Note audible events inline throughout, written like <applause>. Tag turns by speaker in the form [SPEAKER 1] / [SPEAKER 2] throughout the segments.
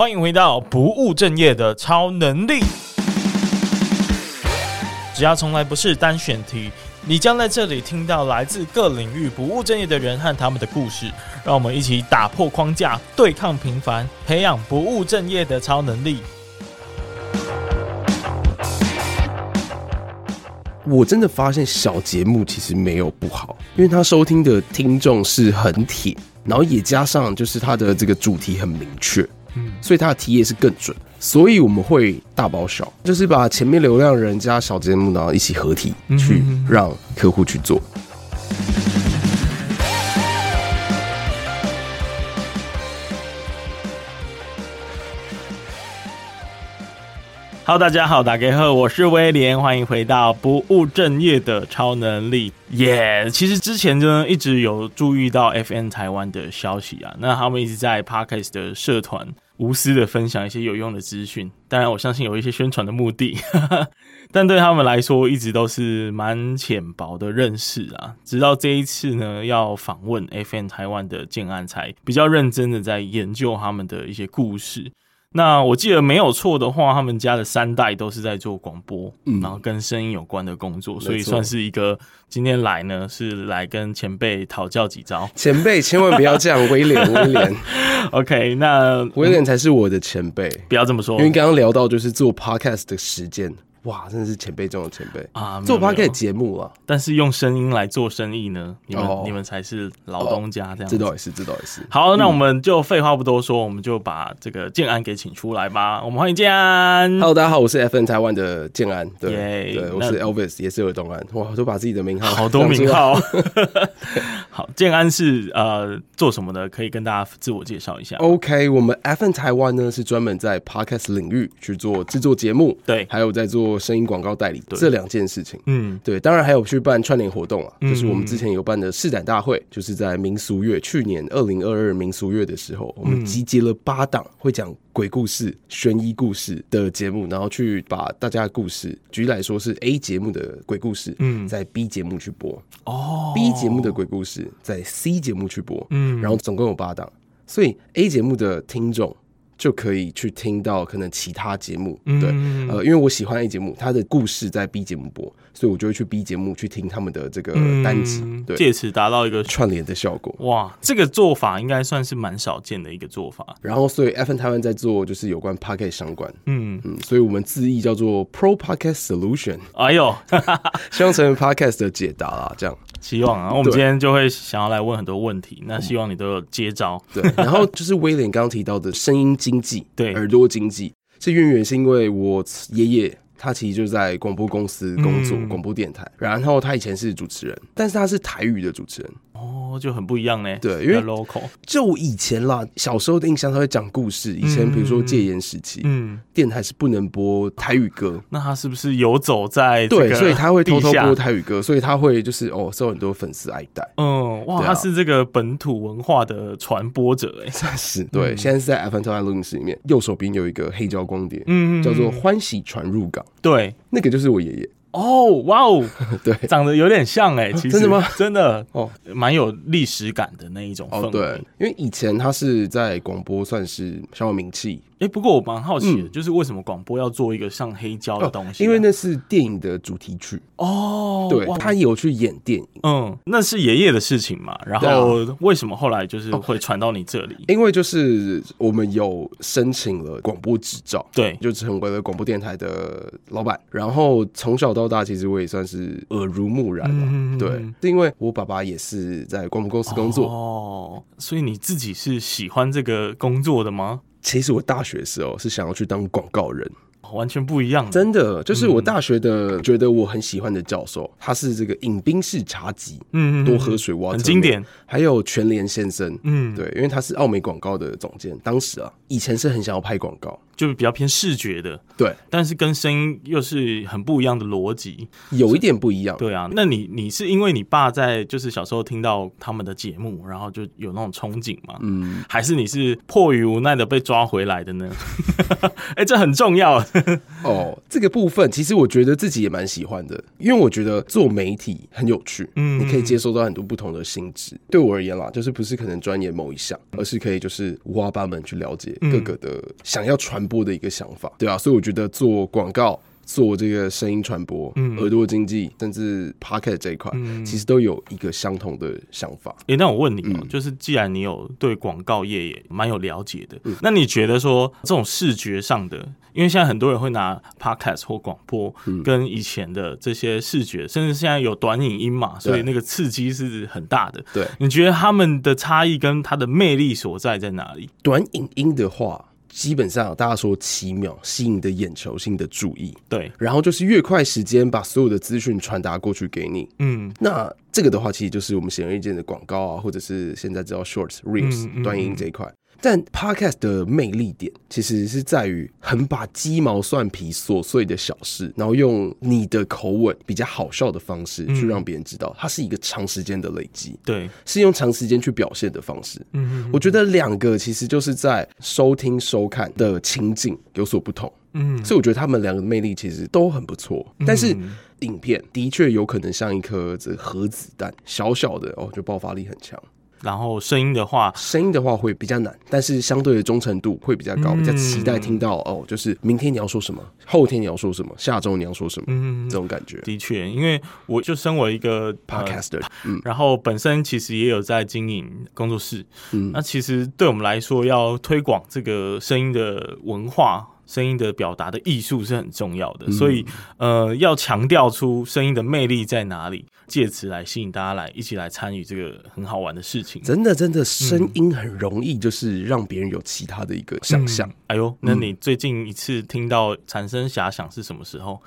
[SPEAKER 1] 欢迎回到不务正业的超能力。只要从来不是单选题，你将在这里听到来自各领域不务正业的人和他们的故事。让我们一起打破框架，对抗平凡，培养不务正业的超能力。
[SPEAKER 2] 我真的发现小节目其实没有不好，因为他收听的听众是很铁，然后也加上就是他的这个主题很明确，嗯，所以他的题也是更准，所以我们会大包小，就是把前面流量人加小节目然后一起合体去让客户去做。
[SPEAKER 1] Hello，大家好，大家好，我是威廉，欢迎回到不务正业的超能力。耶、yeah，其实之前呢一直有注意到 FN 台湾的消息啊，那他们一直在 parkest 的社团无私的分享一些有用的资讯，当然我相信有一些宣传的目的，<laughs> 但对他们来说一直都是蛮浅薄的认识啊。直到这一次呢，要访问 F N 台湾的建安，才比较认真的在研究他们的一些故事。那我记得没有错的话，他们家的三代都是在做广播，嗯，然后跟声音有关的工作，所以算是一个今天来呢是来跟前辈讨教几招。
[SPEAKER 2] 前辈千万不要这样，威廉，威廉。<laughs>
[SPEAKER 1] OK，那
[SPEAKER 2] 威廉才是我的前辈，
[SPEAKER 1] 不要这么说，
[SPEAKER 2] 因为刚刚聊到就是做 Podcast 的时间。哇，真的是前辈中的前辈啊！做 Podcast 节目啊，
[SPEAKER 1] 但是用声音来做生意呢？你们、哦、你们才是老东家这样子。
[SPEAKER 2] 这倒也是，这倒也是。
[SPEAKER 1] 好，那我们就废话不多说，嗯、我们就把这个建安给请出来吧。我们欢迎建安。
[SPEAKER 2] Hello，大家好，我是 FN 台湾的建安。对，yeah, 对，我是 Elvis，也是有东安。哇，我都把自己的名号
[SPEAKER 1] 好多 <laughs> 名号。<laughs> <laughs> 好，建安是呃做什么的？可以跟大家自我介绍一下。
[SPEAKER 2] OK，我们 FN 台湾呢是专门在 Podcast 领域去做制作节目，
[SPEAKER 1] 对，
[SPEAKER 2] 还有在做声音广告代理。这两件事情，嗯，对，当然还有去办串联活动啊，就是我们之前有办的试展大会，就是在民俗月，去年二零二二民俗月的时候，我们集结了八档会讲鬼故事、悬疑故事的节目，然后去把大家的故事，举例来说是 A 节目的鬼故事，嗯，在 B 节目去播，哦，B 节目的鬼故事在 C 节目去播，嗯，然后总共有八档，所以 A 节目的听众。就可以去听到可能其他节目，对，呃，因为我喜欢 A 节目，他的故事在 B 节目播，所以我就会去 B 节目去听他们的这个单集，对，
[SPEAKER 1] 借此达到一个
[SPEAKER 2] 串联的效果。
[SPEAKER 1] 哇，这个做法应该算是蛮少见的一个做法。
[SPEAKER 2] 然后，所以 FM 台湾在做就是有关 Podcast 相关，嗯嗯，所以我们字义叫做 Pro Podcast Solution。
[SPEAKER 1] 哎呦，<laughs>
[SPEAKER 2] 希望成为 Podcast 的解答啦，这样。
[SPEAKER 1] 希望啊，我们今天就会想要来问很多问题，那希望你都有接招。
[SPEAKER 2] 对，然后就是威廉刚刚提到的声音经济，对，耳朵经济，这渊源是因为我爷爷他其实就在广播公司工作，广播电台，然后他以前是主持人，但是他是台语的主持人。
[SPEAKER 1] 哦，就很不一样呢。
[SPEAKER 2] 对，因为 local。就以前啦，小时候的印象，他会讲故事。以前比如说戒严时期，嗯，电台是不能播台语歌。
[SPEAKER 1] 那他是不是游走在
[SPEAKER 2] 对？所以他会偷偷播台语歌，所以他会就是哦，受很多粉丝爱戴。
[SPEAKER 1] 嗯，哇，他是这个本土文化的传播者哎，
[SPEAKER 2] 算是对。现在是在 FM 台湾录音室里面，右手边有一个黑胶光碟，嗯，叫做《欢喜传入港》。对，那个就是我爷爷。
[SPEAKER 1] 哦，哇哦，<laughs> 对，长得有点像哎，其实
[SPEAKER 2] 真的吗？
[SPEAKER 1] 真的哦，蛮有历史感的那一种氛围。
[SPEAKER 2] 对，因为以前他是在广播算是小有名气。
[SPEAKER 1] 哎，不过我蛮好奇的，就是为什么广播要做一个像黑胶的东西？
[SPEAKER 2] 因为那是电影的主题曲哦。对，他有去演电影，
[SPEAKER 1] 嗯，那是爷爷的事情嘛。然后为什么后来就是会传到你这里？
[SPEAKER 2] 因为就是我们有申请了广播执照，对，就成为了广播电台的老板。然后从小到大，其实我也算是耳濡目染了。对，是因为我爸爸也是在广播公司工作
[SPEAKER 1] 哦，所以你自己是喜欢这个工作的吗？
[SPEAKER 2] 其实我大学的时候是想要去当广告人。
[SPEAKER 1] 完全不一样，
[SPEAKER 2] 真的就是我大学的觉得我很喜欢的教授，嗯、他是这个饮冰式茶集，嗯，多喝水，哇，
[SPEAKER 1] 很经典。
[SPEAKER 2] 还有全联先生，嗯，对，因为他是奥美广告的总监，当时啊，以前是很想要拍广告，
[SPEAKER 1] 就是比较偏视觉的，
[SPEAKER 2] 对，
[SPEAKER 1] 但是跟声音又是很不一样的逻辑，
[SPEAKER 2] 有一点不一样，
[SPEAKER 1] 对啊。那你你是因为你爸在就是小时候听到他们的节目，然后就有那种憧憬吗？嗯，还是你是迫于无奈的被抓回来的呢？<laughs> 哎、欸，这很重要，<laughs>
[SPEAKER 2] 哦，这个部分其实我觉得自己也蛮喜欢的，因为我觉得做媒体很有趣，嗯，你可以接收到很多不同的性质。对我而言啦，就是不是可能专研某一项，而是可以就是五花八门去了解各个的想要传播的一个想法，对啊，所以我觉得做广告。做这个声音传播、嗯、耳朵经济，甚至 Pocket 这一块、嗯，其实都有一个相同的想法。
[SPEAKER 1] 诶、欸，那我问你哦、喔嗯，就是既然你有对广告业也蛮有了解的、嗯，那你觉得说这种视觉上的，因为现在很多人会拿 Podcast 或广播跟以前的这些视觉，甚至现在有短影音嘛，所以那个刺激是很大的。
[SPEAKER 2] 对，
[SPEAKER 1] 你觉得他们的差异跟它的魅力所在在哪里？
[SPEAKER 2] 短影音的话。基本上，大家说七秒吸引你的眼球，吸引你的注意，
[SPEAKER 1] 对，
[SPEAKER 2] 然后就是越快时间把所有的资讯传达过去给你，嗯，那这个的话，其实就是我们显而易见的广告啊，或者是现在知道 Shorts、Reels、嗯、短音这一块。但 Podcast 的魅力点其实是在于很把鸡毛蒜皮琐碎的小事，然后用你的口吻比较好笑的方式去让别人知道，它是一个长时间的累积，
[SPEAKER 1] 对，
[SPEAKER 2] 是用长时间去表现的方式。嗯，我觉得两个其实就是在收听收看的情境有所不同。嗯，所以我觉得他们两个的魅力其实都很不错。但是影片的确有可能像一颗这核子弹，小小的哦，就爆发力很强。
[SPEAKER 1] 然后声音的话，
[SPEAKER 2] 声音的话会比较难，但是相对的忠诚度会比较高，比较期待听到哦，就是明天你要说什么，后天你要说什么，下周你要说什么，嗯，这种感觉。
[SPEAKER 1] 的确，因为我就身为一个
[SPEAKER 2] podcaster，嗯，
[SPEAKER 1] 然后本身其实也有在经营工作室，嗯，那其实对我们来说，要推广这个声音的文化。声音的表达的艺术是很重要的，嗯、所以呃，要强调出声音的魅力在哪里，借此来吸引大家来一起来参与这个很好玩的事情。
[SPEAKER 2] 真的，真的，声音很容易就是让别人有其他的一个想象、嗯。
[SPEAKER 1] 哎呦，那你最近一次听到产生遐想是什么时候？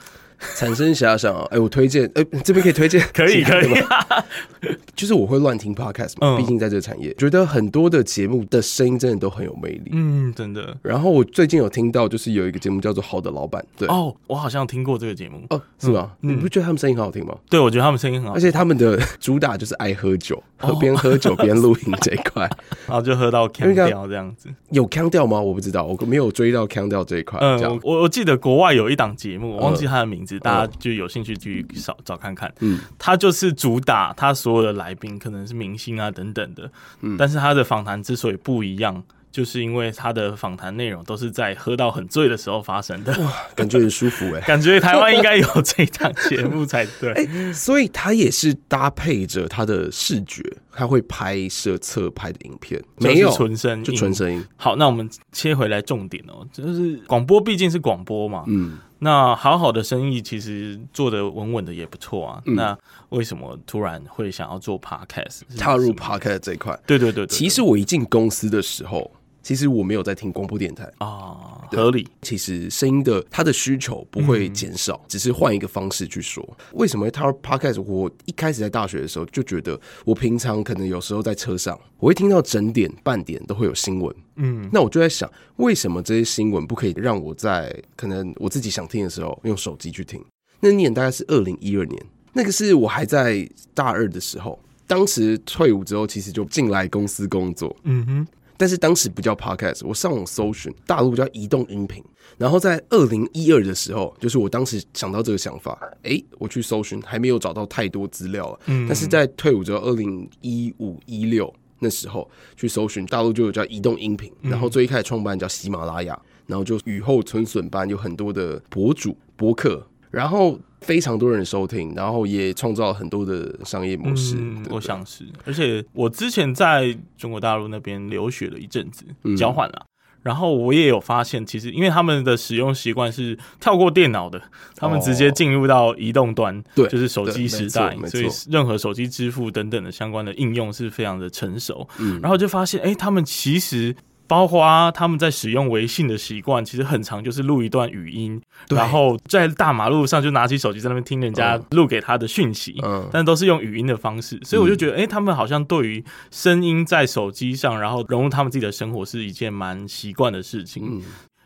[SPEAKER 2] 产生遐想啊！哎、欸，我推荐，哎、欸，这边可以推荐，<laughs>
[SPEAKER 1] 可以可以。<laughs>
[SPEAKER 2] 就是我会乱听 podcast 嘛，毕、嗯、竟在这个产业，觉得很多的节目的声音真的都很有魅力，
[SPEAKER 1] 嗯，真的。
[SPEAKER 2] 然后我最近有听到，就是有一个节目叫做《好的老板》，对
[SPEAKER 1] 哦，我好像听过这个节目，
[SPEAKER 2] 哦，是吗？嗯、你不觉得他们声音很好听吗？
[SPEAKER 1] 对，我觉得他们声音很好听，
[SPEAKER 2] 而且他们的主打就是爱喝酒，<laughs> 喝边喝酒边录音这一块，
[SPEAKER 1] 然后就喝到锵掉这样子。
[SPEAKER 2] 有腔调吗？我不知道，我没有追到腔调这一块。嗯，
[SPEAKER 1] 我我记得国外有一档节目，我忘记他的名字，嗯、大家就有。兴趣去找找看看，嗯，他就是主打他所有的来宾可能是明星啊等等的，嗯，但是他的访谈之所以不一样，就是因为他的访谈内容都是在喝到很醉的时候发生的，
[SPEAKER 2] 哇，感觉很舒服哎，<laughs>
[SPEAKER 1] 感觉台湾应该有这档节目才对，
[SPEAKER 2] 欸，<laughs> 所以他也是搭配着他的视觉，他会拍摄侧拍的影片，没有
[SPEAKER 1] 纯声，
[SPEAKER 2] 就纯声音。
[SPEAKER 1] 好，那我们切回来重点哦，就是广播毕竟是广播嘛，嗯。那好好的生意其实做的稳稳的也不错啊、嗯。那为什么突然会想要做 podcast，
[SPEAKER 2] 踏入 podcast 这一块？
[SPEAKER 1] 对对对，对，
[SPEAKER 2] 其实我一进公司的时候，其实我没有在听广播电台
[SPEAKER 1] 啊，合理。
[SPEAKER 2] 其实声音的它的需求不会减少，嗯、只是换一个方式去说。为什么会踏入 podcast？我一开始在大学的时候就觉得，我平常可能有时候在车上，我会听到整点半点都会有新闻。嗯，那我就在想，为什么这些新闻不可以让我在可能我自己想听的时候用手机去听？那年大概是二零一二年，那个是我还在大二的时候，当时退伍之后，其实就进来公司工作。嗯哼。但是当时不叫 Podcast，我上网搜寻大陆叫移动音频。然后在二零一二的时候，就是我当时想到这个想法，哎，我去搜寻，还没有找到太多资料了。嗯，但是在退伍之后，二零一五一六那时候去搜寻，大陆就有叫移动音频。然后最一开始创办叫喜马拉雅，然后就雨后春笋般有很多的博主博客，然后。非常多人收听，然后也创造了很多的商业模式。
[SPEAKER 1] 嗯、我想是，而且我之前在中国大陆那边留学了一阵子，嗯、交换了，然后我也有发现，其实因为他们的使用习惯是跳过电脑的，他们直接进入到移动端，对、哦，就是手机时代，所以任何手机支付等等的相关的应用是非常的成熟。嗯，然后就发现，哎、欸，他们其实。包括他们在使用微信的习惯，其实很长就是录一段语音，然后在大马路上就拿起手机在那边听人家录给他的讯息，嗯，但都是用语音的方式，所以我就觉得，哎、欸，他们好像对于声音在手机上，然后融入他们自己的生活是一件蛮习惯的事情。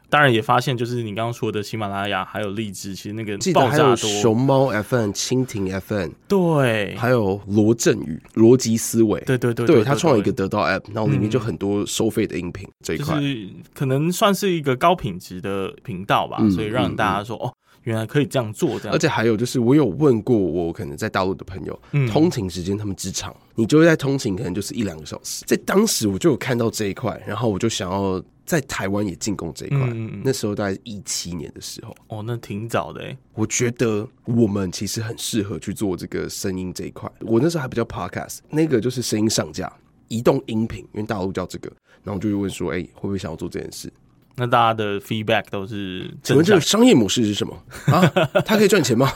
[SPEAKER 1] 当然也发现，就是你刚刚说的喜马拉雅还有荔枝，其实那个爆炸多。
[SPEAKER 2] 熊猫 FM、蜻蜓 FM，
[SPEAKER 1] 对，
[SPEAKER 2] 还有罗振宇、逻辑思维，
[SPEAKER 1] 对对对，
[SPEAKER 2] 对他创了一个得到 App，然后里面就很多收费的音频这一块，
[SPEAKER 1] 就是可能算是一个高品质的频道吧，所以让大家说哦。原来可以这样做，这样。
[SPEAKER 2] 而且还有就是，我有问过我可能在大陆的朋友，嗯、通勤时间他们之长，你就会在通勤可能就是一两个小时。在当时我就有看到这一块，然后我就想要在台湾也进攻这一块。嗯、那时候大概一七年的时候，
[SPEAKER 1] 哦，那挺早的哎。
[SPEAKER 2] 我觉得我们其实很适合去做这个声音这一块。我那时候还不叫 Podcast，那个就是声音上架、移动音频，因为大陆叫这个。然后我就会问说，哎、欸，会不会想要做这件事？
[SPEAKER 1] 那大家的 feedback 都是？
[SPEAKER 2] 请问这个商业模式是什么 <laughs> 啊？它可以赚钱吗？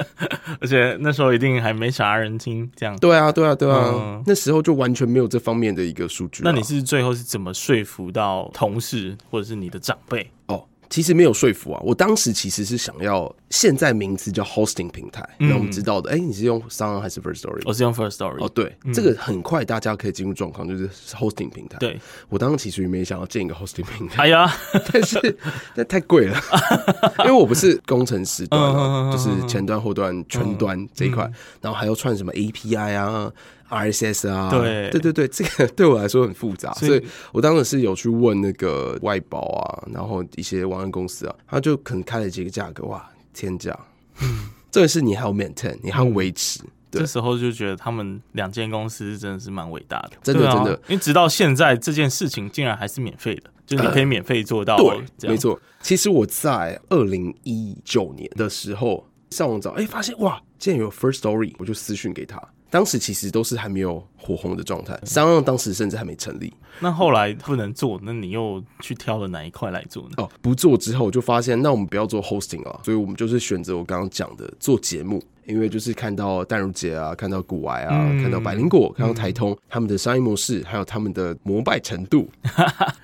[SPEAKER 2] <laughs>
[SPEAKER 1] 而且那时候一定还没啥人听，这样。
[SPEAKER 2] 对啊，对啊，对啊，嗯、那时候就完全没有这方面的一个数据。
[SPEAKER 1] 那你是最后是怎么说服到同事或者是你的长辈？
[SPEAKER 2] 哦。其实没有说服啊，我当时其实是想要现在名字叫 hosting 平台，那、嗯、我们知道的，哎、欸，你是用 SoundOn 还是 First Story？
[SPEAKER 1] 我是用 First Story。
[SPEAKER 2] 哦，对，嗯、这个很快大家可以进入状况，就是 hosting 平台。
[SPEAKER 1] 对，
[SPEAKER 2] 我当时其实也没想要建一个 hosting 平台，
[SPEAKER 1] 哎呀，<laughs>
[SPEAKER 2] 但是那太贵了，<laughs> 因为我不是工程师端，就是前端、后端、全端这一块，然后还要串什么 API 啊。RSS 啊，
[SPEAKER 1] 对。
[SPEAKER 2] 对对对，这个对我来说很复杂，所以，我当时是有去问那个外包啊，然后一些网安公司啊，他就可能开了几个价格，哇，天价！嗯，这个是你还要 maintain，你还要维持，
[SPEAKER 1] 这时候就觉得他们两间公司真的是蛮伟大的，
[SPEAKER 2] 真的真的，
[SPEAKER 1] 因为直到现在这件事情竟然还是免费的，<coughs> 就是你可以免费做到、呃，对，
[SPEAKER 2] 没错。其实我在二零一九年的时候上网找，哎，发现哇，竟然有 First Story，我就私讯给他。当时其实都是还没有火红的状态，SoundOn 当时甚至还没成立。
[SPEAKER 1] 那后来不能做，那你又去挑了哪一块来做呢？
[SPEAKER 2] 哦，不做之后就发现，那我们不要做 hosting 啊，所以我们就是选择我刚刚讲的做节目。因为就是看到淡如姐啊，看到古癌啊，嗯、看到百灵果，看到台通，嗯、他们的商业模式，还有他们的膜拜程度，<laughs>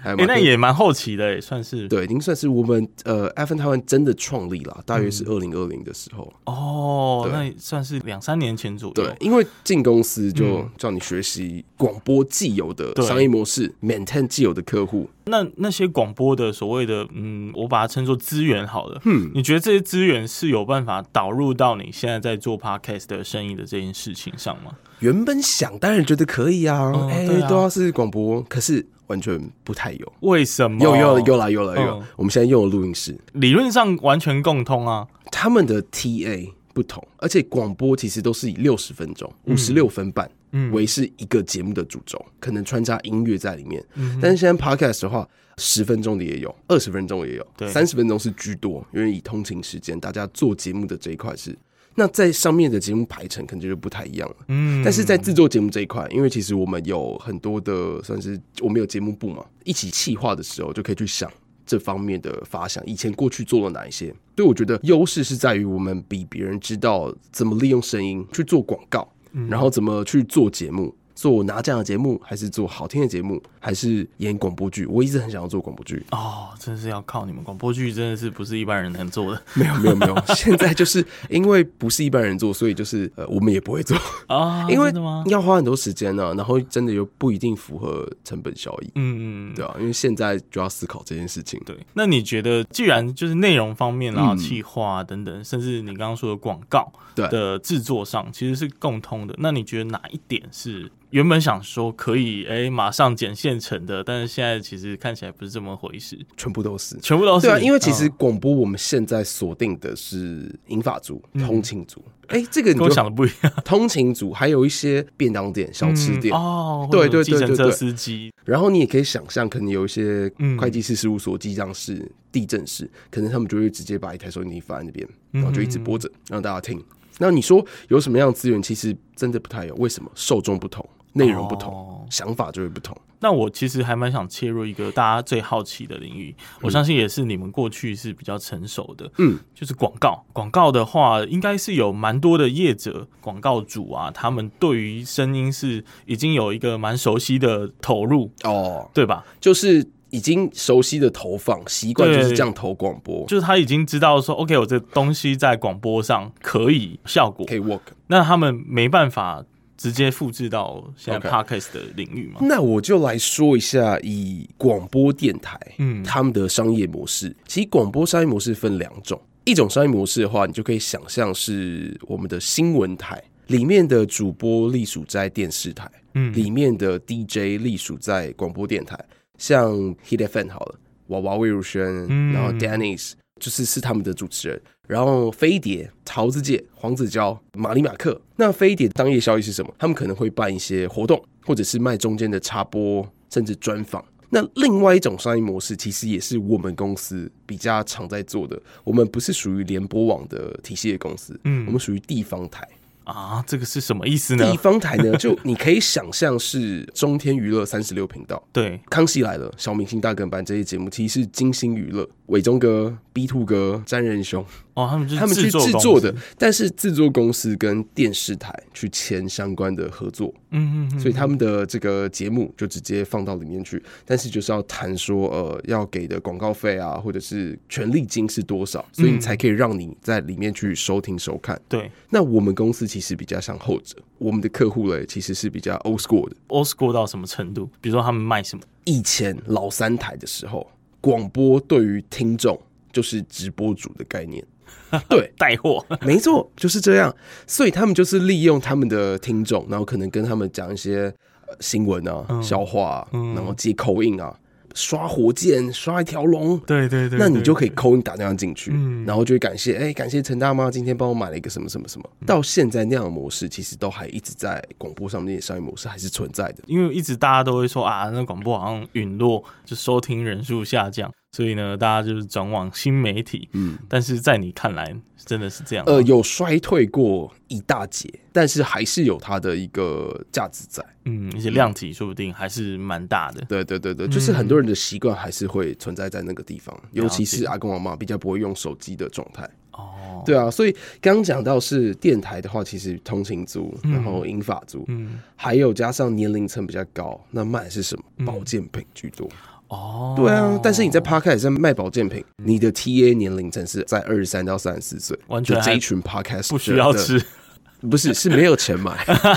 [SPEAKER 1] 哎、欸，那也蛮好奇的，算是
[SPEAKER 2] 对，已经算是我们呃台湾真的创立了，大约是二零二零的时候。
[SPEAKER 1] 嗯、哦，那算是两三年前左右。
[SPEAKER 2] 对，因为进公司就叫你学习广播既有的商业模式对，maintain 既有的客户。
[SPEAKER 1] 那那些广播的所谓的嗯，我把它称作资源好了。嗯，你觉得这些资源是有办法导入到你现在在做 podcast 的生意的这件事情上吗？
[SPEAKER 2] 原本想当然觉得可以啊，哎、嗯，都要是广播，可是完全不太有。
[SPEAKER 1] 为什么？
[SPEAKER 2] 有有有了有了有，嗯、我们现在用的录音室，
[SPEAKER 1] 理论上完全共通啊。
[SPEAKER 2] 他们的 TA 不同，而且广播其实都是以六十分钟、五十六分半。嗯，为是一个节目的主轴，可能穿插音乐在里面。嗯，但是现在 podcast 的话，十分钟的也有，二十分钟也有，三十分钟是居多，因为以通勤时间，大家做节目的这一块是，那在上面的节目排程可能就不太一样了。嗯，但是在制作节目这一块，因为其实我们有很多的，算是我们有节目部嘛，一起企划的时候就可以去想这方面的发想，以前过去做了哪一些，所以我觉得优势是在于我们比别人知道怎么利用声音去做广告。然后怎么去做节目？做拿奖的节目，还是做好听的节目，还是演广播剧？我一直很想要做广播剧
[SPEAKER 1] 哦，真是要靠你们！广播剧真的是不是一般人能做的？<laughs>
[SPEAKER 2] 没有没有没有，现在就是因为不是一般人做，所以就是呃，我们也不会做
[SPEAKER 1] 啊，
[SPEAKER 2] 因为要花很多时间呢、啊，然后真的又不一定符合成本效益。嗯嗯，对啊，因为现在就要思考这件事情。
[SPEAKER 1] 对，那你觉得，既然就是内容方面啊、企划啊等等，甚至你刚刚说的广告的制作上，其实是共通的，那你觉得哪一点是？原本想说可以哎、欸，马上捡现成的，但是现在其实看起来不是这么回事，
[SPEAKER 2] 全部都是，
[SPEAKER 1] 全部都是。
[SPEAKER 2] 对啊，因为其实广播我们现在锁定的是银发族、嗯、通勤族。哎、欸，这个你
[SPEAKER 1] 跟我想的不一样。<laughs>
[SPEAKER 2] 通勤族还有一些便当店、小吃店、嗯、
[SPEAKER 1] 哦，
[SPEAKER 2] 对对对对对，
[SPEAKER 1] 司机。
[SPEAKER 2] 然后你也可以想象，可能有一些会计师事务所、记账室、地震室，可能他们就会直接把一台收音机放在那边，然后就一直播着，让大家听。那你说有什么样的资源？其实真的不太有。为什么？受众不同。内容不同，哦、想法就会不同。
[SPEAKER 1] 那我其实还蛮想切入一个大家最好奇的领域，嗯、我相信也是你们过去是比较成熟的，嗯，就是广告。广告的话，应该是有蛮多的业者、广告主啊，他们对于声音是已经有一个蛮熟悉的投入哦，对吧？
[SPEAKER 2] 就是已经熟悉的投放习惯，就是这样投广播，
[SPEAKER 1] 就是他已经知道说，OK，我这东西在广播上可以效果，
[SPEAKER 2] 可以 work。
[SPEAKER 1] 那他们没办法。直接复制到现在 Podcast 的领域吗？
[SPEAKER 2] 那我就来说一下，以广播电台，嗯，他们的商业模式。其实广播商业模式分两种，一种商业模式的话，你就可以想象是我们的新闻台里面的主播隶属在电视台，嗯，里面的 DJ 隶属在广播电台，像 Hit FM 好了，娃娃魏如萱，然后 Dennis。就是是他们的主持人，然后飞碟、桃子姐、黄子佼、马里马克。那飞碟当夜效益是什么？他们可能会办一些活动，或者是卖中间的插播，甚至专访。那另外一种商业模式，其实也是我们公司比较常在做的。我们不是属于联播网的体系的公司，嗯，我们属于地方台。
[SPEAKER 1] 啊，这个是什么意思呢？
[SPEAKER 2] 地方台呢，就你可以想象是中天娱乐三十六频道，
[SPEAKER 1] 对，
[SPEAKER 2] 康熙来了、小明星大跟班这些节目，其实是金星娱乐、伟忠哥、B Two 哥、詹仁兄。
[SPEAKER 1] 哦，他们
[SPEAKER 2] 他们去制作的，但是制作公司跟电视台去签相关的合作，嗯嗯，所以他们的这个节目就直接放到里面去，但是就是要谈说，呃，要给的广告费啊，或者是权利金是多少，所以你才可以让你在里面去收听收看。
[SPEAKER 1] 对，
[SPEAKER 2] 那我们公司其实比较像后者，我们的客户嘞其实是比较 old school 的
[SPEAKER 1] ，old school 到什么程度？比如说他们卖什么？
[SPEAKER 2] 以前老三台的时候，广播对于听众就是直播主的概念。<laughs> 对，
[SPEAKER 1] 带货，<laughs>
[SPEAKER 2] 没错，就是这样。所以他们就是利用他们的听众，然后可能跟他们讲一些新闻啊、嗯、笑话、啊，嗯、然后接 call in 啊，刷火箭，刷一条龙。
[SPEAKER 1] 对对对，
[SPEAKER 2] 那你就可以 call in 打电话进去，嗯、然后就会感谢，哎、欸，感谢陈大妈今天帮我买了一个什么什么什么。到现在那样的模式，其实都还一直在广播上面的商业模式还是存在的。
[SPEAKER 1] 因为一直大家都会说啊，那广播好像陨落，就收听人数下降。所以呢，大家就是转往新媒体，嗯，但是在你看来，真的是这样？
[SPEAKER 2] 呃，有衰退过一大截，但是还是有它的一个价值在，
[SPEAKER 1] 嗯，而且量体说不定还是蛮大的。
[SPEAKER 2] 对对对对，就是很多人的习惯还是会存在在那个地方，嗯、尤其是阿公阿妈比较不会用手机的状态。哦，对啊，所以刚讲到是电台的话，其实通勤族，然后英法族，嗯，还有加上年龄层比较高，那卖的是什么？保健品居多。
[SPEAKER 1] 哦，
[SPEAKER 2] 对啊，但是你在 Podcast 上卖保健品，你的 TA 年龄层是在二十三到三十四岁，
[SPEAKER 1] 完全
[SPEAKER 2] 这一群 Podcast
[SPEAKER 1] 不需要吃，<laughs>
[SPEAKER 2] 不是是没有钱买，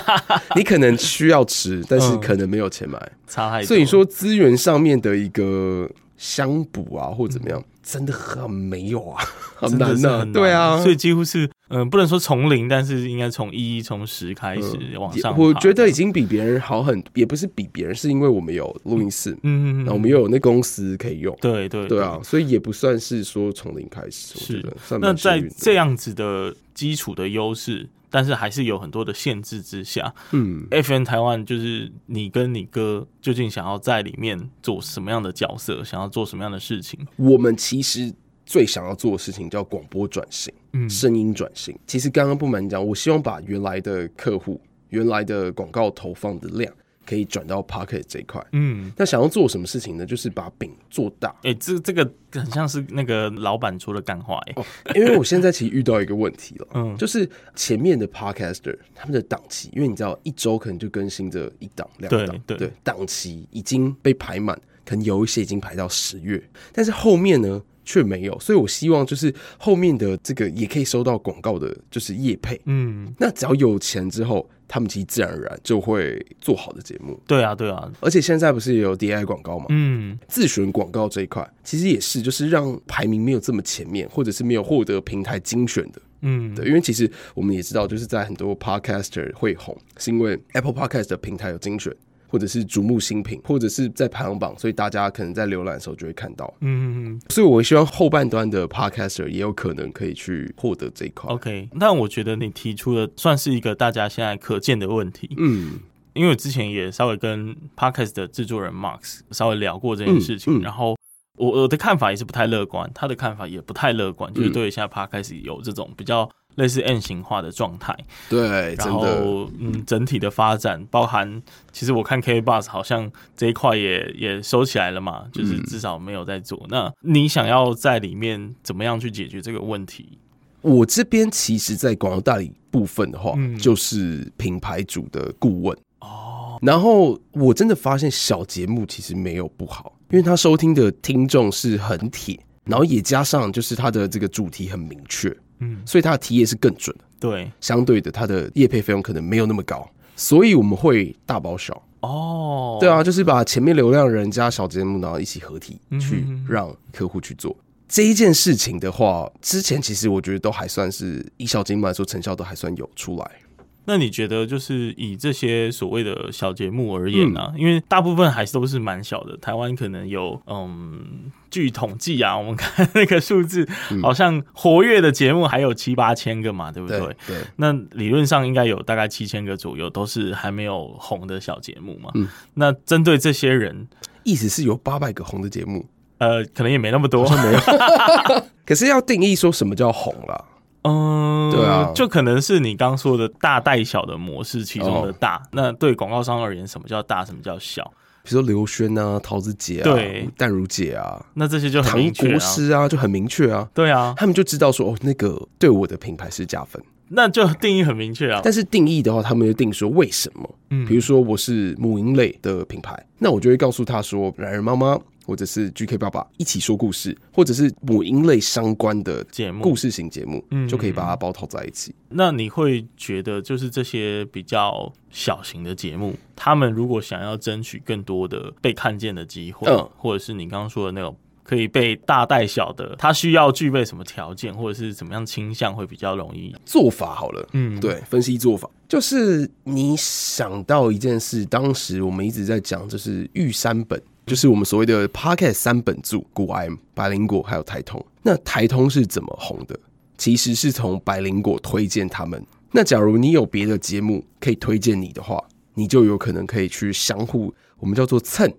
[SPEAKER 2] <laughs> 你可能需要吃，但是可能没有钱买，
[SPEAKER 1] 嗯、差太多。
[SPEAKER 2] 所以说资源上面的一个相补啊，或怎么样。嗯真的很没有啊，<laughs> 很难的，啊，对啊，
[SPEAKER 1] 所以几乎是，嗯、呃，不能说从零，但是应该从一、从十开始往上，嗯。
[SPEAKER 2] 我觉得已经比别人好很，也不是比别人，是因为我们有录音室，嗯，然后我们又有那公司可以用，
[SPEAKER 1] 对对
[SPEAKER 2] 对啊，所以也不算是说从零开始。是，
[SPEAKER 1] 那在这样子的基础的优势。但是还是有很多的限制之下，嗯，FN 台湾就是你跟你哥究竟想要在里面做什么样的角色，想要做什么样的事情？
[SPEAKER 2] 我们其实最想要做的事情叫广播转型，嗯，声音转型。其实刚刚不瞒你讲，我希望把原来的客户、原来的广告投放的量。可以转到 Podcast 这一块，嗯，那想要做什么事情呢？就是把饼做大。
[SPEAKER 1] 哎、欸，这这个很像是那个老板说的干话哎、欸哦。
[SPEAKER 2] 因为我现在其实遇到一个问题了，嗯，就是前面的 Podcaster 他们的档期，因为你知道一周可能就更新着一档两档，对。对，档期已经被排满，可能有一些已经排到十月，但是后面呢却没有，所以我希望就是后面的这个也可以收到广告的，就是业配，嗯，那只要有钱之后。他们其实自然而然就会做好的节目。
[SPEAKER 1] 对啊，对啊，
[SPEAKER 2] 而且现在不是也有 DI 广告吗？嗯，自选广告这一块其实也是，就是让排名没有这么前面，或者是没有获得平台精选的。嗯，对，因为其实我们也知道，就是在很多 Podcaster 会红，是因为 Apple Podcast 的平台有精选。或者是瞩目新品，或者是在排行榜，所以大家可能在浏览的时候就会看到。嗯嗯嗯。所以，我希望后半端的 Podcaster 也有可能可以去获得这一块。
[SPEAKER 1] OK，但我觉得你提出的算是一个大家现在可见的问题。嗯，因为我之前也稍微跟 Podcast 的制作人 Max 稍微聊过这件事情，嗯嗯、然后我我的看法也是不太乐观，他的看法也不太乐观，就是对于现在 Podcast 有这种比较。类似 N 型化的状态，
[SPEAKER 2] 对，
[SPEAKER 1] 然后嗯，整体的发展包含，其实我看 KKBOX 好像这一块也也收起来了嘛，就是至少没有在做。嗯、那你想要在里面怎么样去解决这个问题？
[SPEAKER 2] 我这边其实，在广告代理部分的话，嗯、就是品牌组的顾问哦。然后我真的发现小节目其实没有不好，因为他收听的听众是很铁，然后也加上就是他的这个主题很明确。嗯，所以它的提也是更准。的，
[SPEAKER 1] 对，
[SPEAKER 2] 相对的，它的业配费用可能没有那么高，所以我们会大包小。哦。对啊，就是把前面流量人加小节目，然后一起合体去让客户去做、嗯、这一件事情的话，之前其实我觉得都还算是以小节目来说，成效都还算有出来。
[SPEAKER 1] 那你觉得，就是以这些所谓的小节目而言呢、啊？嗯、因为大部分还是都是蛮小的。台湾可能有，嗯，据统计啊，我们看那个数字，好像活跃的节目还有七八千个嘛，对不对？对。对，那理论上应该有大概七千个左右，都是还没有红的小节目嘛。嗯。那针对这些人，
[SPEAKER 2] 意思是有八百个红的节目？
[SPEAKER 1] 呃，可能也没那么多，
[SPEAKER 2] 没有。<laughs> 可是要定义说什么叫红了？
[SPEAKER 1] 嗯，对啊，就可能是你刚说的大带小的模式其中的大。哦、那对广告商而言，什么叫大，什么叫小？
[SPEAKER 2] 比如说刘轩啊、桃子姐啊、对淡如姐啊，
[SPEAKER 1] 那这些就很明确啊，唐国师
[SPEAKER 2] 啊，就很明确啊。
[SPEAKER 1] 对啊，
[SPEAKER 2] 他们就知道说，哦，那个对我的品牌是加分，
[SPEAKER 1] 那就定义很明确啊。
[SPEAKER 2] 但是定义的话，他们就定说为什么？嗯，比如说我是母婴类的品牌，那我就会告诉他说，榄仁妈妈。或者是 GK 爸爸一起说故事，或者是母婴类相关的节目、故事型节目，嗯，就可以把它包套在一起。
[SPEAKER 1] 那你会觉得，就是这些比较小型的节目，他们如果想要争取更多的被看见的机会，嗯，或者是你刚刚说的那种可以被大带小的，他需要具备什么条件，或者是怎么样倾向会比较容易
[SPEAKER 2] 做法？好了，嗯，对，分析做法就是你想到一件事，当时我们一直在讲，就是玉山本。就是我们所谓的 Pocket 三本柱，古癌、百灵果还有台通。那台通是怎么红的？其实是从百灵果推荐他们。那假如你有别的节目可以推荐你的话，你就有可能可以去相互，我们叫做蹭，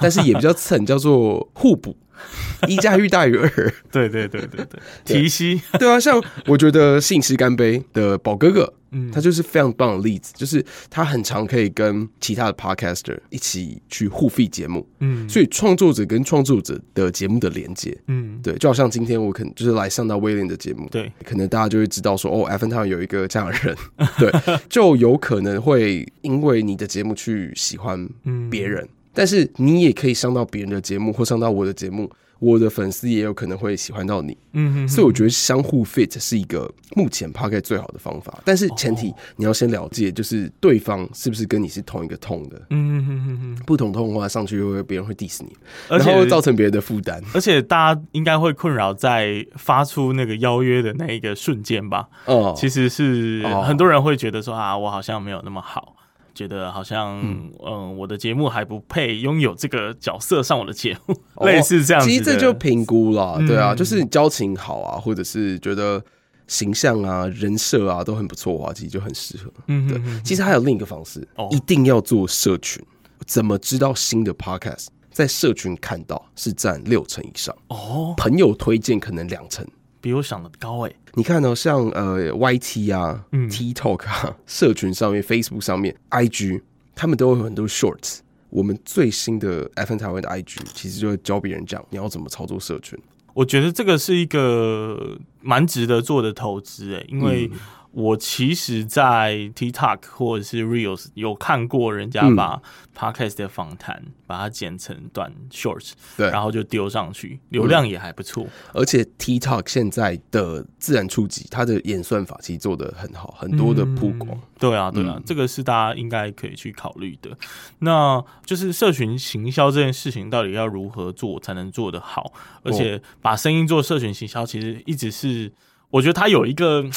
[SPEAKER 2] 但是也不叫蹭，叫做互补。<laughs> 一加一大于二，
[SPEAKER 1] 对对对对 <laughs> 对，提息，
[SPEAKER 2] 对啊，像我觉得信息干杯的宝哥哥，嗯，他就是非常棒的例子，就是他很常可以跟其他的 podcaster 一起去互 feed 节目，嗯，所以创作者跟创作者的节目的连接，嗯，对，就好像今天我可能就是来上到威廉的节目，对，可能大家就会知道说，哦，FM 台有一个这样的人，<laughs> 对，就有可能会因为你的节目去喜欢别人。嗯但是你也可以上到别人的节目，或上到我的节目，我的粉丝也有可能会喜欢到你。嗯哼，所以我觉得相互 fit 是一个目前 Podcast 最好的方法。但是前提你要先了解，就是对方是不是跟你是同一个 tone 的。嗯哼哼哼，不同 tone 的话上去会别人会 diss 你，然后造成别人的负担。
[SPEAKER 1] 而且大家应该会困扰在发出那个邀约的那一个瞬间吧？哦，其实是很多人会觉得说啊，我好像没有那么好。觉得好像嗯，嗯，我的节目还不配拥有这个角色上我的节目，哦、类似这样子。
[SPEAKER 2] 其实这就评估了，对啊，嗯、就是交情好啊，或者是觉得形象啊、人设啊都很不错的话，其实就很适合。嗯哼嗯哼，对。其实还有另一个方式，哦、一定要做社群。怎么知道新的 podcast 在社群看到是占六成以上？哦，朋友推荐可能两成。
[SPEAKER 1] 比我想的高哎、欸，
[SPEAKER 2] 你看哦，像呃 YT 啊、嗯、TikTok 啊，<laughs> 社群上面、Facebook 上面、IG，他们都有很多 Shorts。我们最新的 FN 台湾的 IG，其实就会教别人讲你要怎么操作社群。
[SPEAKER 1] 我觉得这个是一个蛮值得做的投资诶、欸，因为、嗯。我其实，在 TikTok 或者是 Reels 有看过人家把 Podcast 的访谈把它剪成短 Shorts，对，然后就丢上去，流量也还不错。
[SPEAKER 2] 而且 TikTok 现在的自然触及，它的演算法其实做的很好，很多的曝光。
[SPEAKER 1] 嗯、对啊，对啊，嗯、这个是大家应该可以去考虑的。那就是社群行销这件事情，到底要如何做才能做得好？而且把声音做社群行销，其实一直是我觉得它有一个。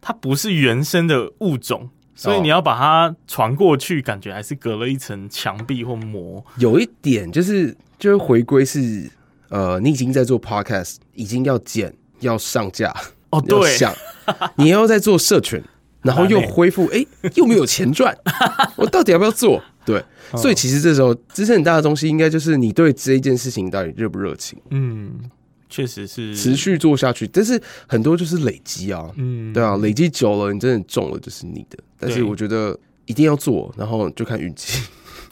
[SPEAKER 1] 它不是原生的物种，所以你要把它传过去，感觉还是隔了一层墙壁或膜。
[SPEAKER 2] 有一点就是，就是回归是，呃，你已经在做 podcast，已经要剪，要上架
[SPEAKER 1] 哦，对，
[SPEAKER 2] 想 <laughs> 你要在做社群，然后又恢复，哎、欸，又没有钱赚，<laughs> 我到底要不要做？对，所以其实这时候支撑很大的东西，应该就是你对这一件事情到底热不热情？嗯。
[SPEAKER 1] 确实是
[SPEAKER 2] 持续做下去，但是很多就是累积啊，嗯，对啊，累积久了，你真的中了就是你的。但是我觉得一定要做，然后就看运气。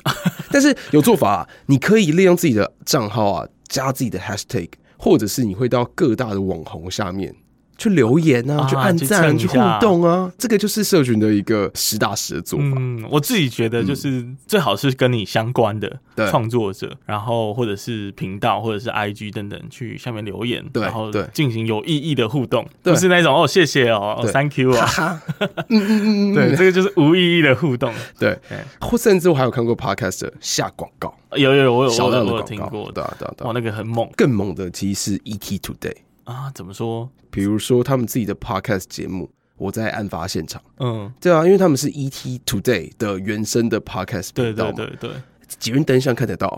[SPEAKER 2] <laughs> 但是有做法啊，你可以利用自己的账号啊，加自己的 hashtag，或者是你会到各大的网红下面去留言啊，啊去按赞，去互动啊，这个就是社群的一个实打实的做法。
[SPEAKER 1] 嗯，我自己觉得就是最好是跟你相关的创作者，嗯、然后或者是频道或者是 IG 等等去下面留言，然后进行有意义的互动，不是那种哦谢谢哦，Thank you 啊，嗯嗯嗯，<laughs> 对，这个就是无意义的互动，
[SPEAKER 2] 对，或甚至我还有看过 Podcast 下广告，
[SPEAKER 1] 有有我有我有我有听过，
[SPEAKER 2] 对对对，
[SPEAKER 1] 哇，那个很猛，
[SPEAKER 2] 更猛的其实是 ET Today。
[SPEAKER 1] 啊，怎么说？
[SPEAKER 2] 比如说他们自己的 podcast 节目，我在案发现场。嗯，对啊，因为他们是 ET Today 的原生的 podcast 频道嘛，对对对对，捷运灯上看得到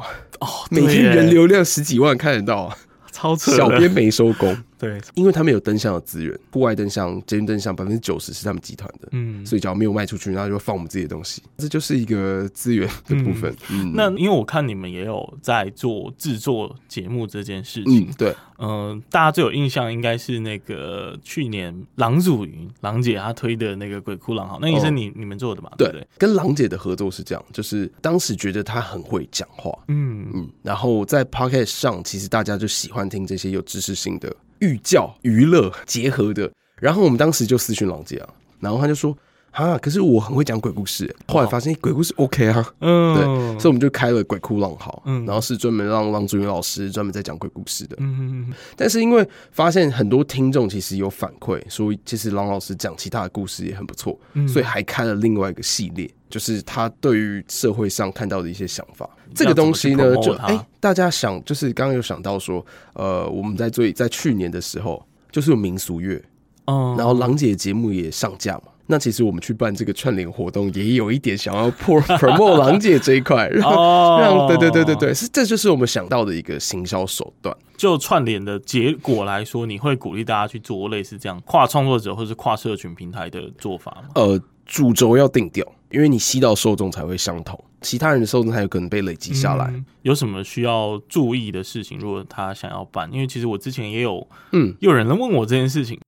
[SPEAKER 2] 哦，每天人流量十几万看得到，
[SPEAKER 1] 超扯。
[SPEAKER 2] 小编没收工。
[SPEAKER 1] 对，
[SPEAKER 2] 因为他们有灯箱的资源，户外灯箱、捷运灯箱百分之九十是他们集团的，嗯，所以只要没有卖出去，然后就放我们自己的东西，这就是一个资源的部分。嗯，
[SPEAKER 1] 嗯。那因为我看你们也有在做制作节目这件事情，
[SPEAKER 2] 嗯、对，
[SPEAKER 1] 嗯、呃，大家最有印象应该是那个去年郎祖筠郎姐她推的那个鬼哭狼嚎，那也是你、哦、你们做的吧？对，对，
[SPEAKER 2] 跟郎姐的合作是这样，就是当时觉得她很会讲话，嗯。嗯，然后在 Pocket 上，其实大家就喜欢听这些有知识性的。寓教娱乐结合的，然后我们当时就私讯郎姐啊，然后他就说啊，可是我很会讲鬼故事，后来发现鬼故事 OK 啊，嗯，对，所以我们就开了鬼哭狼嚎，嗯，然后是专门让郎祖云老师专门在讲鬼故事的，嗯嗯嗯，但是因为发现很多听众其实有反馈，所以其实郎老师讲其他的故事也很不错，所以还开了另外一个系列，就是他对于社会上看到的一些想法。这个东西呢，就哎，大家想，就是刚刚有想到说，呃，我们在最在去年的时候，就是有民俗月，哦，然后郎姐节目也上架嘛。那其实我们去办这个串联活动，也有一点想要 <laughs> promote 郎姐这一块，让让对对对对对，是这就是我们想到的一个行销手段。
[SPEAKER 1] 就串联的结果来说，你会鼓励大家去做类似这样跨创作者或是跨社群平台的做法吗？
[SPEAKER 2] 呃，主轴要定调，因为你吸到受众才会相同。其他人的受众才有可能被累积下来，
[SPEAKER 1] 嗯，有什么需要注意的事情？如果他想要办，因为其实我之前也有，嗯，有人问我这件事情，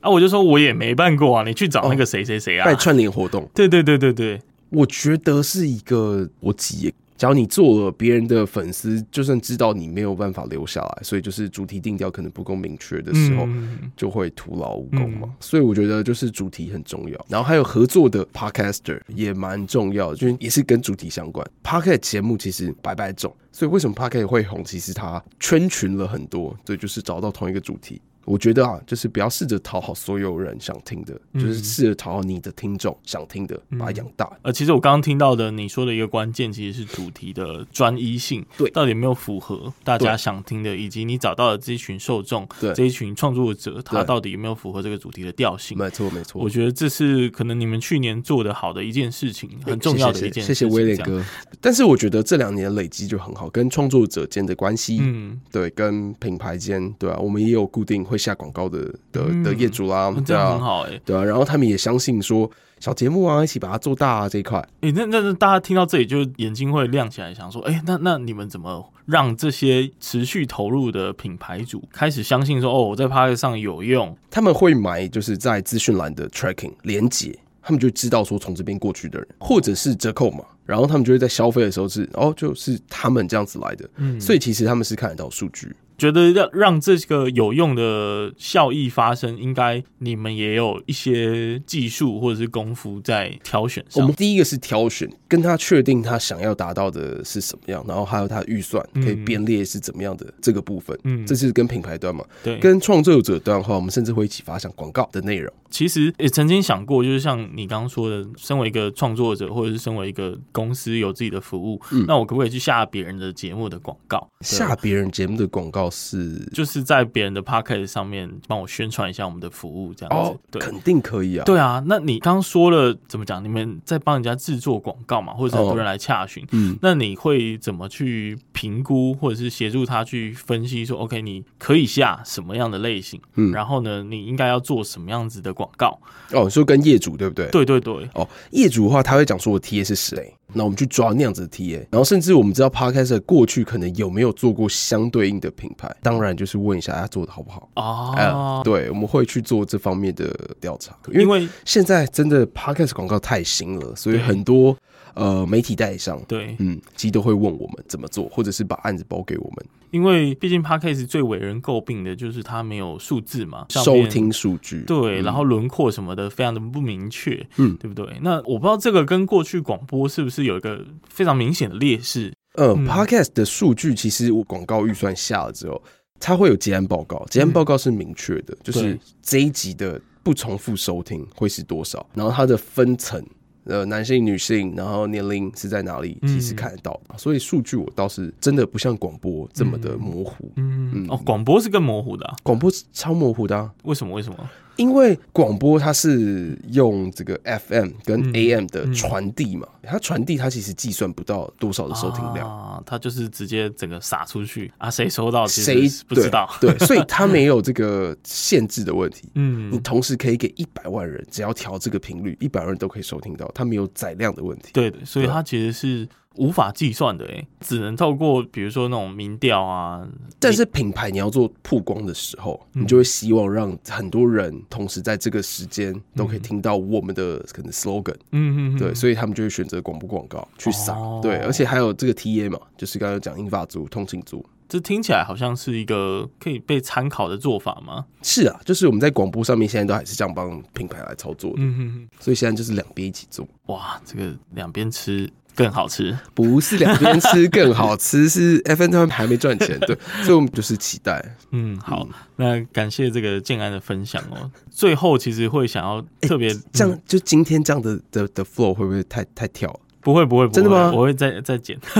[SPEAKER 1] 啊，我就说我也没办过啊，你去找那个谁谁谁啊，
[SPEAKER 2] 办串联活动，
[SPEAKER 1] 对对对对对，
[SPEAKER 2] 我觉得是一个逻辑。假如你做了，别人的粉丝就算知道你没有办法留下来，所以就是主题定调可能不够明确的时候，就会徒劳无功嘛。所以我觉得就是主题很重要，然后还有合作的 podcaster 也蛮重要的，就是也是跟主题相关。podcast 节目其实百百种，所以为什么 podcast 会红？其实它圈群了很多，所以就是找到同一个主题。我觉得啊，就是不要试着讨好所有人想听的，嗯、就是试着讨好你的听众想听的，把它养大。
[SPEAKER 1] 呃，其实我刚刚听到的你说的一个关键，其实是主题的专一性，对，到底有没有符合大家想听的，以及你找到的这一群受众，对，这一群创作者，他到底有没有符合这个主题的调性？
[SPEAKER 2] 没错，没错。
[SPEAKER 1] 我觉得这是可能你们去年做的好的一件事情，很重要的一件事情。
[SPEAKER 2] 谢谢威廉哥。但是我觉得这两年累积就很好，跟创作者间的关系，嗯，对，跟品牌间，对啊，我们也有固定会下广告的。的的业主啦，
[SPEAKER 1] 嗯、这样很好哎、欸，
[SPEAKER 2] 对啊，然后他们也相信说小节目啊，一起把它做大啊这一块。
[SPEAKER 1] 哎、欸，那那大家听到这里就眼睛会亮起来，想说，哎、欸，那那你们怎么让这些持续投入的品牌主开始相信说，哦，我在 Podcast 上有用？
[SPEAKER 2] 他们会买，就是在资讯栏的 tracking 连接，他们就知道说从这边过去的人，或者是折扣嘛，然后他们就会在消费的时候是，哦，就是他们这样子来的，嗯，所以其实他们是看得到数据。
[SPEAKER 1] 觉得让让这个有用的效益发生，应该你们也有一些技术或者是功夫在挑选上。
[SPEAKER 2] 我们第一个是挑选，跟他确定他想要达到的是什么样，然后还有他预算可以编列是怎么样的这个部分。嗯，这是跟品牌端嘛。对，跟创作者端的话，我们甚至会一起发想广告的内容。
[SPEAKER 1] 其实也曾经想过，就是像你刚刚说的，身为一个创作者，或者是身为一个公司有自己的服务，嗯，那我可不可以去下别人的节目的广告？
[SPEAKER 2] 下别人节目的广告是，
[SPEAKER 1] 就是在别人的 p o c k e t 上面帮我宣传一下我们的服务，这样子。哦，对，
[SPEAKER 2] 肯定可以啊。
[SPEAKER 1] 对啊，那你刚刚说了怎么讲？你们在帮人家制作广告嘛，或者很多人来洽询，嗯，那你会怎么去评估，或者是协助他去分析说，OK，你可以下什么样的类型？嗯，然后呢，你应该要做什么样子的广告？
[SPEAKER 2] 哦，说跟业主对不对？
[SPEAKER 1] 对对对。哦，
[SPEAKER 2] 业主的话，他会讲说我 TA 是谁，那我们去抓那样子的 TA，然后甚至我们知道 Podcast 过去可能有没有做过相对应的品牌，当然就是问一下他做的好不好啊、哦嗯。对，我们会去做这方面的调查，因为现在真的 Podcast 广告太新了，所以很多。呃媒体代理商，
[SPEAKER 1] 对，
[SPEAKER 2] 嗯，其实都会问我们怎么做，或者是把案子包给我们。
[SPEAKER 1] 因为毕竟 Podcast 最为人诟病的就是它没有数字嘛，
[SPEAKER 2] 收听数据，
[SPEAKER 1] 对，嗯、然后轮廓什么的非常的不明确，嗯，对不对？那我不知道这个跟过去广播是不是有一个非常明显的劣势？
[SPEAKER 2] 呃、嗯、Podcast 的数据其实我广告预算下了之后，它会有结案报告，结案报告是明确的，嗯、就是这一集的不重复收听会是多少，然后它的分层。呃，男性、女性，然后年龄是在哪里？其实看得到，嗯、所以数据我倒是真的不像广播这么的模糊。
[SPEAKER 1] 嗯，嗯哦，广播是更模糊的、啊，
[SPEAKER 2] 广播超模糊的、啊，
[SPEAKER 1] 为什么？为什么？
[SPEAKER 2] 因为广播它是用这个 FM 跟 AM 的传递嘛，嗯嗯、它传递它其实计算不到多少的收听量
[SPEAKER 1] 啊，它就是直接整个撒出去啊，谁收到谁不知道，
[SPEAKER 2] 对，对，所以它 <laughs> 没有这个限制的问题。嗯，你同时可以给一百万人，只要调这个频率，一百万人都可以收听到，它没有载量的问题。
[SPEAKER 1] 对的，所以它其实是。无法计算的哎、欸，只能透过比如说那种民调啊。
[SPEAKER 2] 但是品牌你要做曝光的时候，嗯、你就会希望让很多人同时在这个时间都可以听到我们的可能 slogan。嗯嗯，对，所以他们就会选择广播广告去撒。哦、对，而且还有这个 TA 嘛，就是刚刚讲英法族、通勤族。
[SPEAKER 1] 这听起来好像是一个可以被参考的做法吗？
[SPEAKER 2] 是啊，就是我们在广播上面现在都还是这样帮品牌来操作的。嗯哼，所以现在就是两边一起做。
[SPEAKER 1] 哇，这个两边吃。更好吃，
[SPEAKER 2] 不是两边吃更好吃，<laughs> 是 FN 他们还没赚钱，对，所以我们就是期待。
[SPEAKER 1] 嗯，好，那感谢这个建安的分享哦。最后其实会想要特别、欸、
[SPEAKER 2] 这样，就今天这样的的的 flow 会不会太太跳？
[SPEAKER 1] 不会不会，不会，
[SPEAKER 2] 真的吗？
[SPEAKER 1] 我会再再剪。<laughs>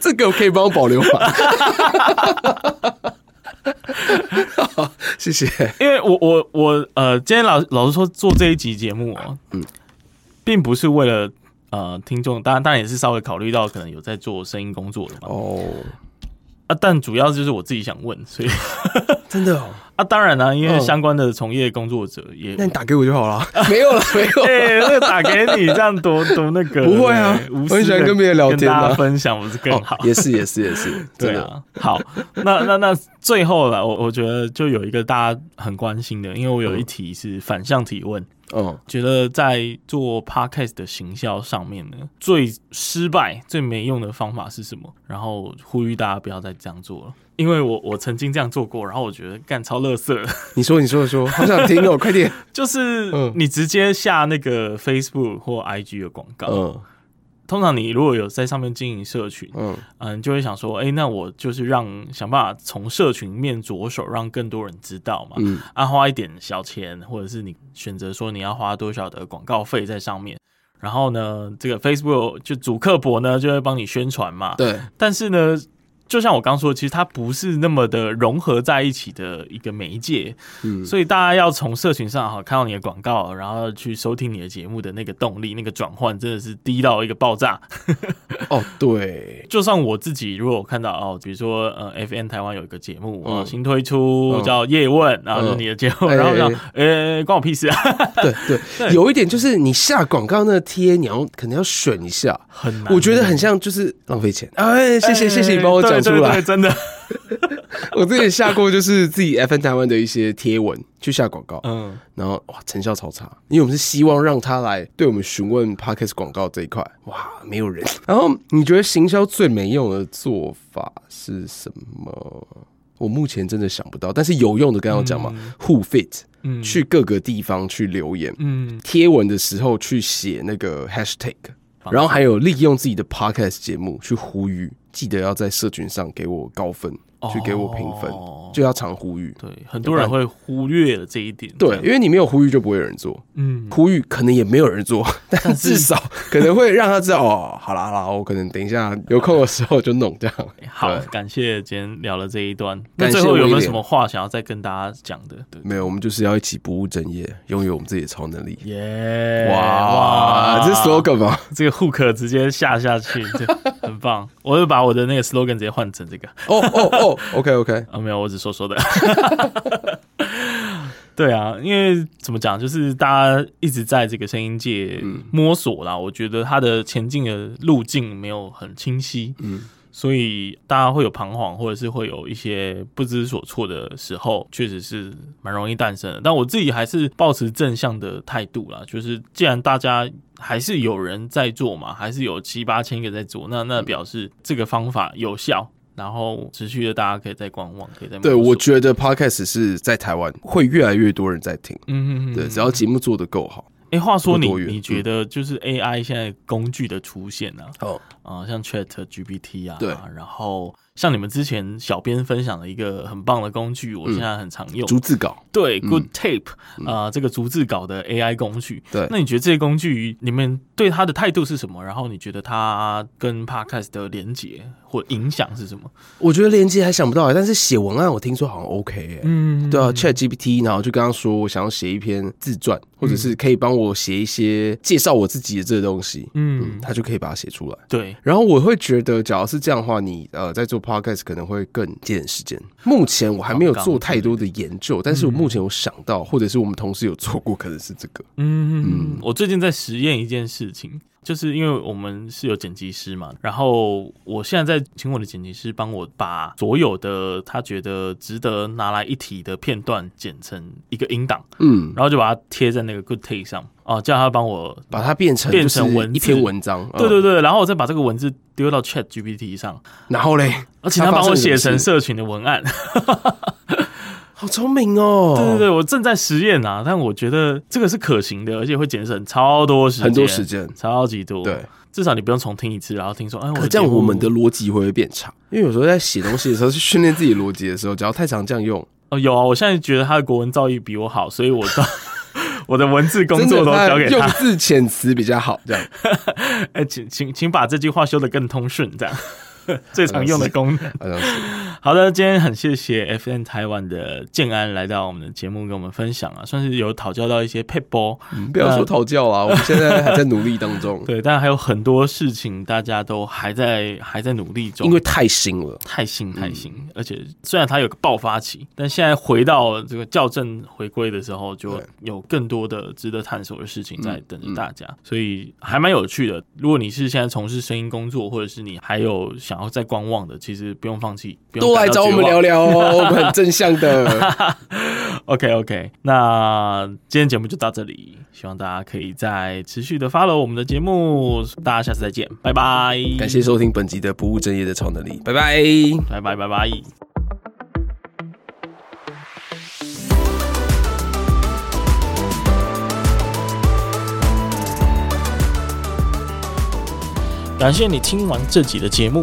[SPEAKER 2] 这个可以帮我保留吗？<laughs> 好，谢谢。
[SPEAKER 1] 因为我我我呃，今天老老实说做这一集节目哦，嗯。并不是为了呃听众，当然当然也是稍微考虑到可能有在做声音工作的嘛。哦，啊，但主要就是我自己想问，所以 <laughs>
[SPEAKER 2] 真的哦。
[SPEAKER 1] 啊，当然啦，因为相关的从业工作者也，
[SPEAKER 2] 那你打给我就好了。<laughs> 没有了，没有。
[SPEAKER 1] 哎，那个打给你这样多多那个，
[SPEAKER 2] 不会啊，我很喜欢跟别人聊天，
[SPEAKER 1] 大家分享不是更好？
[SPEAKER 2] 也是，也是，也是，<laughs>
[SPEAKER 1] 对啊。好，那那那最后了，我我觉得就有一个大家很关心的，因为我有一题是反向提问。嗯，觉得在做 podcast 的行销上面呢，最失败、最没用的方法是什么？然后呼吁大家不要再这样做了，因为我我曾经这样做过，然后我觉得干超垃圾。
[SPEAKER 2] 你说，你说，说，好想听哦，<laughs> 快点！
[SPEAKER 1] 就是你直接下那个 Facebook 或 IG 的广告。嗯。通常你如果有在上面经营社群，嗯。嗯，就会想说，哎、欸，那我就是让想办法从社群面着手，让更多人知道嘛，嗯，啊，花一点小钱，或者是你选择说你要花多少的广告费在上面，然后呢，这个 Facebook 就主客博呢就会帮你宣传嘛，
[SPEAKER 2] 对，
[SPEAKER 1] 但是呢。就像我刚说，其实它不是那么的融合在一起的一个媒介，嗯，所以大家要从社群上哈看到你的广告，然后去收听你的节目的那个动力，那个转换真的是低到一个爆炸。
[SPEAKER 2] 哦，对，<laughs>
[SPEAKER 1] 就算我自己如果我看到哦，比如说呃，FN 台湾有一个节目啊，新推出叫叶问，然后是你的节目，然后让呃关我屁事啊。
[SPEAKER 2] 对对，有一点就是你下广告那个贴，你要可能要选一下，
[SPEAKER 1] 很难，
[SPEAKER 2] 我觉得很像就是浪费钱。哎，谢谢谢谢你帮我讲。出来。
[SPEAKER 1] 真的，<laughs>
[SPEAKER 2] 我之前下过，就是自己 FN 台湾的一些贴文去下广告，嗯，然后哇，成效超差，因为我们是希望让他来对我们询问 Podcast 广告这一块，哇，没有人。然后你觉得行销最没用的做法是什么？我目前真的想不到，但是有用的，刚刚讲嘛，Who Fit，嗯，去各个地方去留言，嗯，贴文的时候去写那个 Hashtag，然后还有利用自己的 Podcast 节目去呼吁。记得要在社群上给我高分。去给我评分，就要常呼吁。
[SPEAKER 1] 对，很多人会忽略了这一点。
[SPEAKER 2] 对，因为你没有呼吁，就不会有人做。嗯，呼吁可能也没有人做，<laughs> 但至少可能会让他知道哦。好啦好啦，我可能等一下有空的时候就弄这样。<laughs>
[SPEAKER 1] 好，感谢今天聊了这一段。那最后有没有什么话想要再跟大家讲的？
[SPEAKER 2] 对没有，我们就是要一起不务正业，拥有我们自己的超能力。
[SPEAKER 1] 耶！
[SPEAKER 2] 哇哇，这是 slogan 吗？
[SPEAKER 1] 这个 hook 直接下下去，很棒。我就把我的那个 slogan 直接换成这个。
[SPEAKER 2] 哦哦哦。OK OK <laughs>
[SPEAKER 1] 啊，没有，我只说说的。<laughs> 对啊，因为怎么讲，就是大家一直在这个声音界摸索啦。嗯、我觉得它的前进的路径没有很清晰。嗯，所以大家会有彷徨，或者是会有一些不知所措的时候，确实是蛮容易诞生的。但我自己还是抱持正向的态度啦，就是既然大家还是有人在做嘛，还是有七八千个在做，那那表示这个方法有效，然后持续的大家可以再观望，可以再
[SPEAKER 2] 对。我觉得 Podcast 是在台湾会越来越多人在听，嗯嗯嗯，对，只要节目做得够好。
[SPEAKER 1] 哎，话说你你觉得就是 AI 现在工具的出现呢？哦，啊，像 Chat GPT 啊，
[SPEAKER 2] 对，
[SPEAKER 1] 然后。像你们之前小编分享的一个很棒的工具，我现在很常用。
[SPEAKER 2] 逐字稿，
[SPEAKER 1] 对，Good Tape 啊，这个逐字稿的 AI 工具。
[SPEAKER 2] 对，
[SPEAKER 1] 那你觉得这些工具你们对它的态度是什么？然后你觉得它跟 Podcast 的连接或影响是什么？
[SPEAKER 2] 我觉得连接还想不到，但是写文案我听说好像 OK 哎，嗯，对啊，Chat GPT，然后就刚刚说我想要写一篇自传，或者是可以帮我写一些介绍我自己的这个东西，嗯，他就可以把它写出来。
[SPEAKER 1] 对，
[SPEAKER 2] 然后我会觉得，假如是这样的话，你呃在做。Podcast 可能会更节省时间。目前我还没有做太多的研究，但是我目前有想到，或者是我们同事有做过，可能是这个。
[SPEAKER 1] 嗯嗯，我最近在实验一件事情。就是因为我们是有剪辑师嘛，然后我现在在请我的剪辑师帮我把所有的他觉得值得拿来一提的片段剪成一个音档，嗯，然后就把它贴在那个 Good Take 上，哦，叫他帮我
[SPEAKER 2] 把它变成
[SPEAKER 1] 变成文
[SPEAKER 2] 一篇文章，
[SPEAKER 1] 对对对，然后我再把这个文字丢到 Chat GPT 上，
[SPEAKER 2] 然后嘞，
[SPEAKER 1] 而且他帮我写成社群的文案。
[SPEAKER 2] 好聪明哦！
[SPEAKER 1] 对对对，我正在实验啊，但我觉得这个是可行的，而且会节省超多时间，
[SPEAKER 2] 很多时间，
[SPEAKER 1] 超级多。
[SPEAKER 2] 对，
[SPEAKER 1] 至少你不用重听一次，然后听说，哎，我
[SPEAKER 2] 这样我们的逻辑会不会变差？因为有时候在写东西的时候，去训练自己逻辑的时候，只要太常这样用，
[SPEAKER 1] 哦，有啊，我现在觉得他的国文造诣比我好，所以我到 <laughs> 我的文字工作都交给他，
[SPEAKER 2] 用字遣词比较好，这样。<laughs>
[SPEAKER 1] 哎，请请请把这句话修得更通顺，这样。<laughs> 最常用的功能。<laughs> 好的，今天很谢谢 FN 台湾的建安来到我们的节目，跟我们分享啊，算是有讨教到一些撇步。
[SPEAKER 2] 不要说讨教啊，我们现在还在努力当中。<laughs>
[SPEAKER 1] 对，但还有很多事情大家都还在还在努力中，
[SPEAKER 2] 因为太新了，
[SPEAKER 1] 太新太新。而且虽然它有个爆发期，但现在回到这个校正回归的时候，就有更多的值得探索的事情在等着大家，所以还蛮有趣的。如果你是现在从事声音工作，或者是你还有想要再观望的，其实不用放弃，
[SPEAKER 2] 多来找我们聊聊哦，<laughs> 我们很正向的。<laughs>
[SPEAKER 1] OK OK，那今天节目就到这里，希望大家可以再持续的 follow 我们的节目，大家下次再见，拜拜！
[SPEAKER 2] 感谢收听本集的不务正业的超能力，拜拜，
[SPEAKER 1] 拜拜拜拜。感谢你听完这集的节目。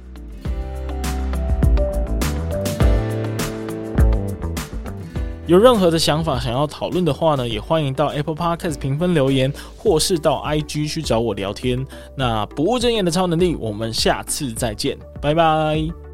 [SPEAKER 1] 有任何的想法想要讨论的话呢，也欢迎到 Apple Podcast 评分留言，或是到 IG 去找我聊天。那不务正业的超能力，我们下次再见，拜拜。